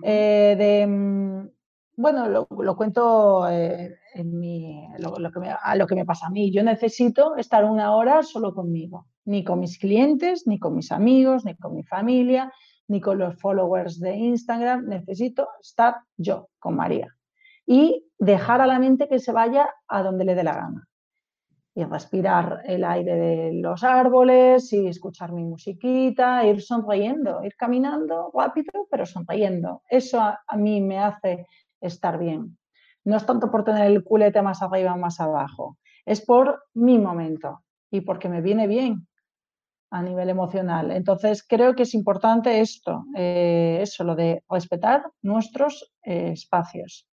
Eh, de, mm, bueno, lo, cuento eh, en mi, a lo que me pasa a mí. Yo necesito estar una hora solo conmigo, ni con mis clientes, ni con mis amigos, ni con mi familia, ni con los followers de Instagram. Necesito estar yo con María y dejar a la mente que se vaya a donde le dé la gana. Y respirar el aire de los árboles y escuchar mi musiquita, ir sonriendo, ir caminando rápido, pero sonriendo. Eso a, mí me hace estar bien. No es tanto por tener el culete más arriba o más abajo, es por mi momento y porque me viene bien a nivel emocional. Entonces, creo que es importante esto, eh, eso, lo de respetar nuestros eh, espacios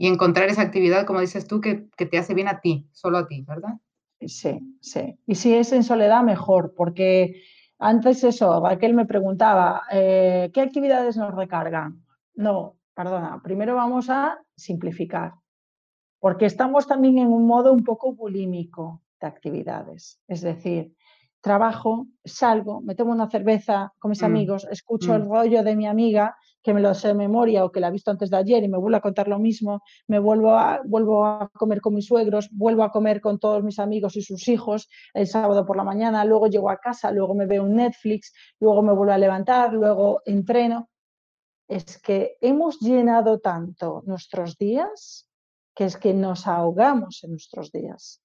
y encontrar esa actividad, como dices tú, que, te hace bien a ti, solo a ti, ¿verdad? Sí, sí. Y si es en soledad, mejor, porque antes eso, Raquel me preguntaba, eh, ¿qué actividades nos recargan? No, perdona, primero vamos a simplificar. porque estamos también en un modo un poco bulímico de actividades. Es decir, trabajo, salgo, me tomo una cerveza con mis mm, amigos, escucho el mm. rollo de mi amiga que me lo sé de memoria o que la he visto antes de ayer y me vuelvo a contar lo mismo, me vuelvo a, vuelvo a comer con mis suegros, vuelvo a comer con todos mis amigos y sus hijos el sábado por la mañana, luego llego a casa, luego me veo un Netflix, luego me vuelvo a levantar, luego entreno. Es que hemos llenado tanto nuestros días que es que nos ahogamos en nuestros días.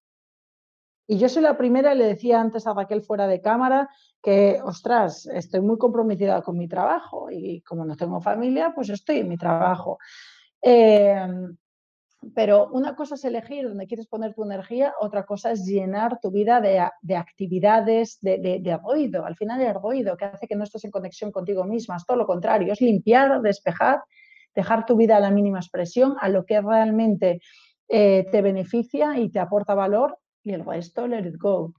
Y yo soy la primera, le decía antes a Raquel fuera de cámara, que, ostras, estoy muy comprometida con mi trabajo y como no tengo familia, pues estoy en mi trabajo. Em, pero una cosa es elegir dónde quieres poner tu energía, otra cosa es llenar tu vida de, actividades, de, de, ruido. Al final el ruido que hace que no estés en conexión contigo misma, es todo lo contrario, es limpiar, despejar, dejar tu vida a la mínima expresión, a lo que realmente eh, te beneficia y te aporta valor y el resto, let it go.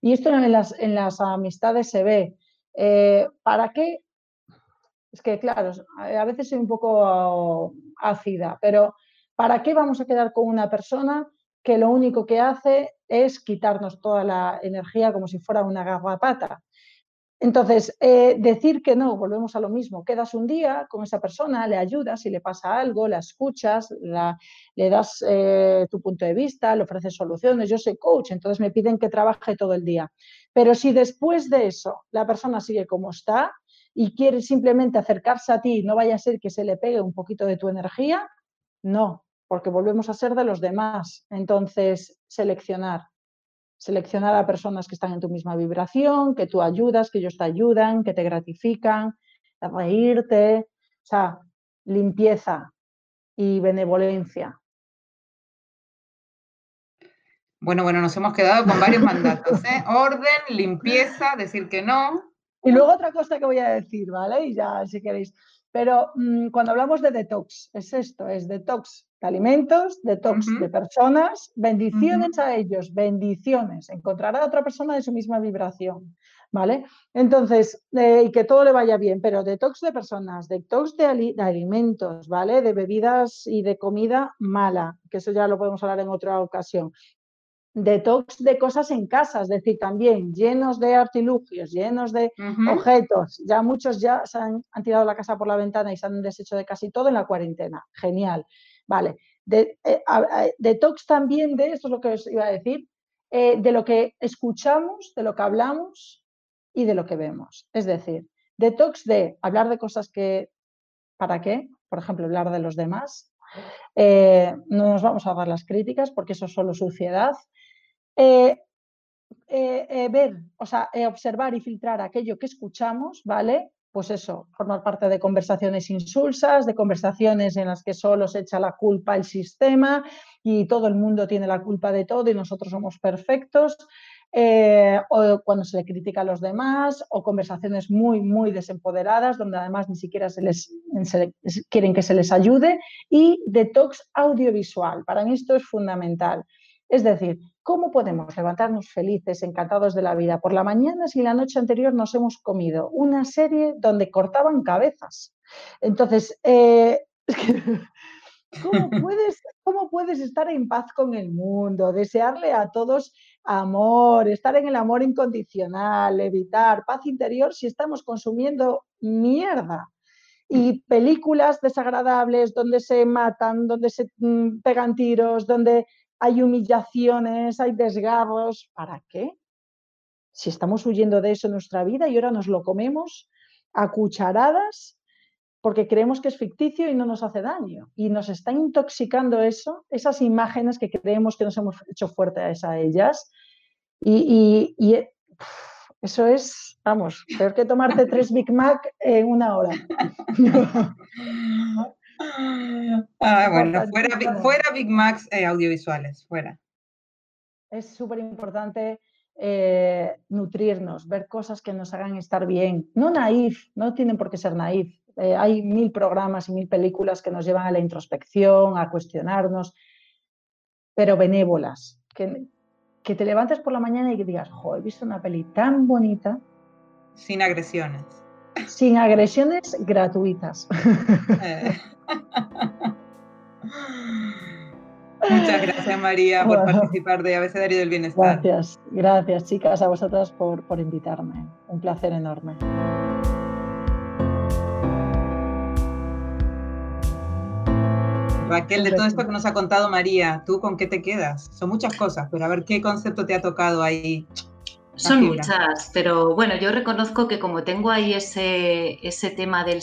Y esto en las, en las amistades se ve. Eh, ¿Para qué? Es que, claro, a veces soy un poco ácida, pero ¿para qué vamos a quedar con una persona que lo único que hace es quitarnos toda la energía como si fuera una garrapata? Entonces, eh, decir que no, volvemos a lo mismo, quedas un día con esa persona, le ayudas, si le pasa algo, la escuchas, le das eh, tu punto de vista, le ofreces soluciones, yo soy coach, entonces me piden que trabaje todo el día. Pero si después de eso la persona sigue como está y quiere simplemente acercarse a ti, no vaya a ser que se le pegue un poquito de tu energía, no, porque volvemos a ser de los demás. Entonces, seleccionar seleccionar a personas que están en tu misma vibración, que tú ayudas, que ellos te ayudan, que te gratifican, reírte, o sea, limpieza y benevolencia. Bueno, bueno, nos hemos quedado con varios mandatos, ¿eh? Orden, limpieza, decir que no. Y luego otra cosa que voy a decir, ¿vale? Y ya, si queréis. Pero mm, cuando hablamos de detox, es esto, es detox de alimentos, detox de personas, bendiciones a ellos, bendiciones. Encontrará a otra persona de su misma vibración, ¿vale? Entonces, eh, y que todo le vaya bien, pero detox de personas, detox de, de, alimentos, ¿vale? De bebidas y de comida mala, que eso ya lo podemos hablar en otra ocasión detox de cosas en casa, es decir, también llenos de artilugios, llenos de objetos. Ya muchos ya se han, tirado la casa por la ventana y se han deshecho de casi todo en la cuarentena. Genial. Vale. De, eh, detox también de, esto es lo que os iba a decir, eh, de lo que escuchamos, de lo que hablamos y de lo que vemos. Es decir, detox de hablar de cosas que, ¿para qué? Por ejemplo, hablar de los demás. Eh, no nos vamos a dar las críticas porque eso es solo suciedad. Eh, eh, ver, o sea, observar y filtrar aquello que escuchamos, ¿vale? Pues eso, formar parte de conversaciones insulsas, de conversaciones en las que solo se echa la culpa el sistema y todo el mundo tiene la culpa de todo y nosotros somos perfectos. O cuando se le critica a los demás, o conversaciones muy, muy desempoderadas, donde además ni siquiera se les, quieren que se les ayude, y detox audiovisual. Para mí esto es fundamental. Es decir, ¿cómo podemos levantarnos felices, encantados de la vida por la mañana si la noche anterior nos hemos comido una serie donde cortaban cabezas? Entonces, eh, ¿cómo, puedes, ¿cómo puedes estar en paz con el mundo, desearle a todos amor, estar en el amor incondicional, evitar paz interior si estamos consumiendo mierda? y películas desagradables donde se matan, donde se mm, pegan tiros, donde hay humillaciones, hay desgarros. ¿Para qué? Si estamos huyendo de eso en nuestra vida y ahora nos lo comemos a cucharadas porque creemos que es ficticio y no nos hace daño. Y nos está intoxicando eso, esas imágenes que creemos que nos hemos hecho fuertes a ellas. Y, eh, eso es, vamos, peor que tomarte tres Big Mac en una hora. Ah, bueno, fuera, Big Macs eh, audiovisuales, fuera. Es súper importante eh, nutrirnos, ver cosas que nos hagan estar bien. No naif, no tienen por qué ser naif. Eh, hay mil programas y mil películas que nos llevan a la introspección, a cuestionarnos, pero benévolas. Que, que te levantes por la mañana y que digas, jo, he visto una peli tan bonita. Sin agresiones. Sin agresiones gratuitas. Muchas gracias, María, por participar de Abecedario del Bienestar. Gracias, gracias, chicas, a vosotras por, por invitarme. Un placer enorme. Raquel, de todo esto que nos ha contado María, ¿tú con qué te quedas? Son muchas cosas, pero a ver qué concepto te ha tocado ahí. Son muchas, pero bueno, yo reconozco que como tengo ahí ese, ese tema del